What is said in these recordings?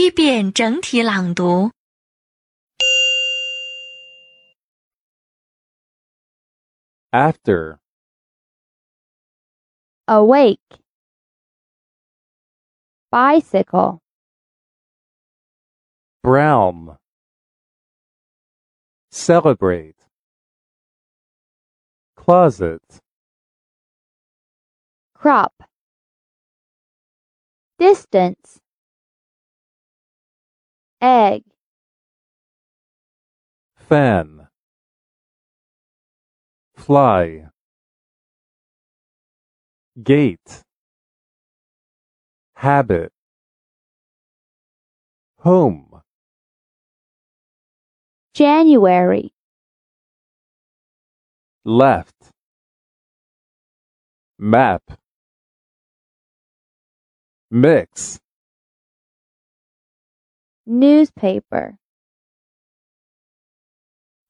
第一遍整体朗读。 after, awake, bicycle, brown, celebrate, closet, crop, distance, egg, fan, fly, gate, habit, home, January, left, map, mix, newspaper,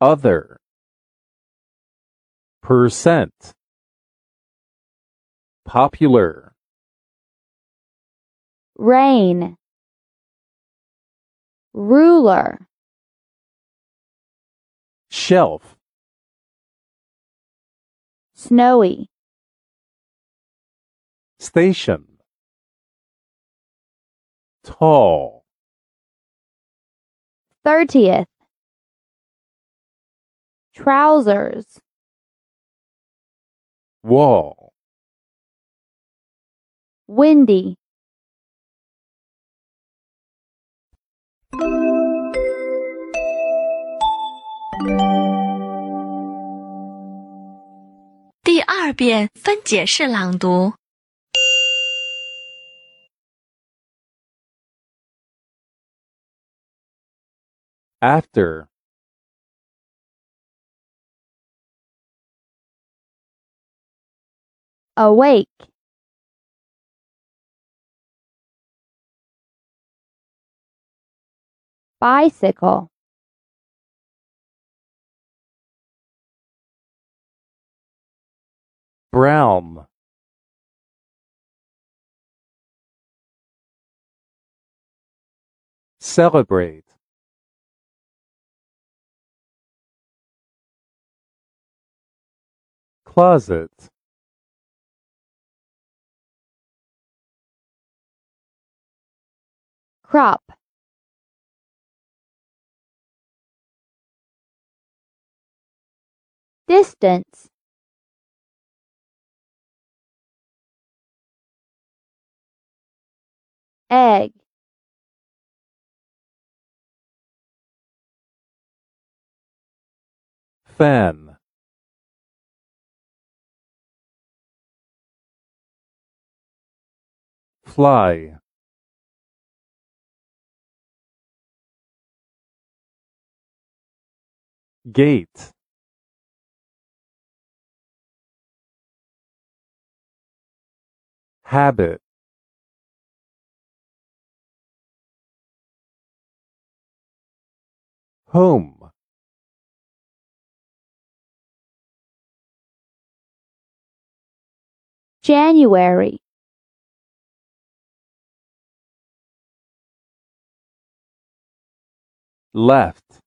other, percent, popular, rain, ruler, shelf, snowy, station, tall, 30th, trousers, wall, windy. 第二遍分解式朗读。 After, awake, bicycle, brown, celebrate, closet, crop, distance, egg, fan, fly, gate, habit, home, January, left,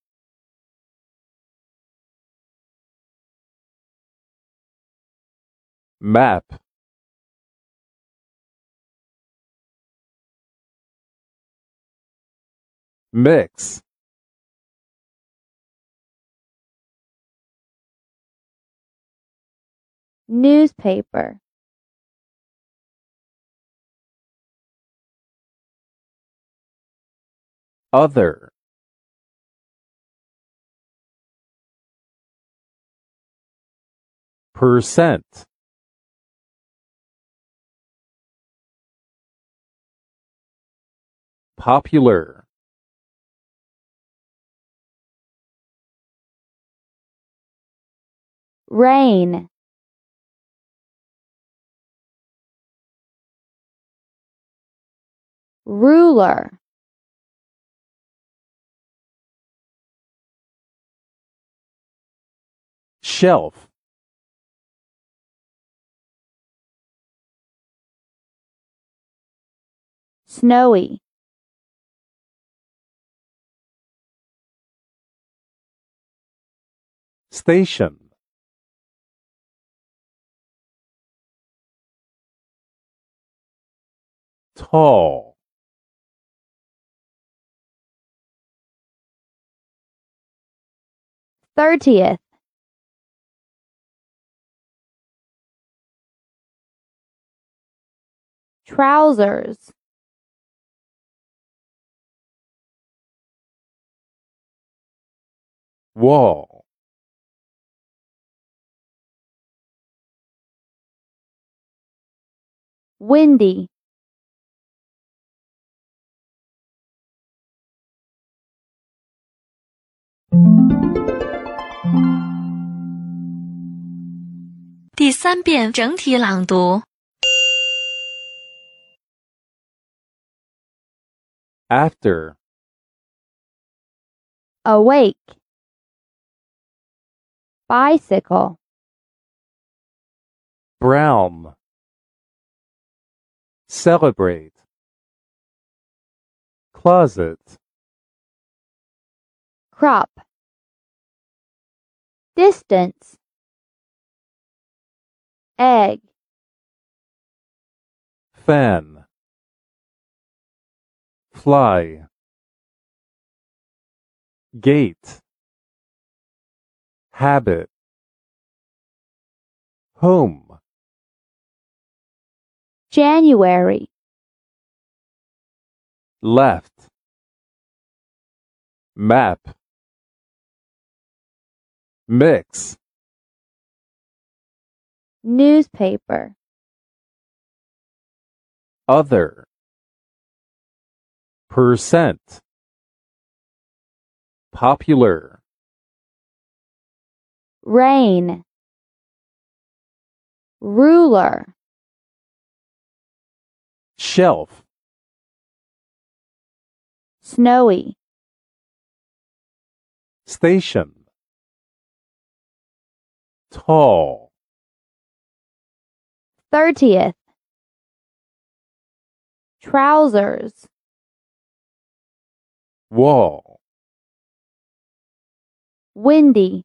map, mix, newspaper, other, percent, popular, rain, ruler, shelf, snowy. Station. Tall. Thirtieth. Trousers. wall. Windy. After. Awake. Bicycle. Brown. Celebrate. Closet. Crop. Distance. Egg. Fan. Fly. Gate. Habit. Home. January. Left. Map. Mix. Newspaper. Other. Percent. Popular. Rain. Ruler. Shelf. Snowy. Station. Tall. Thirtieth. Trousers. Wall. Windy.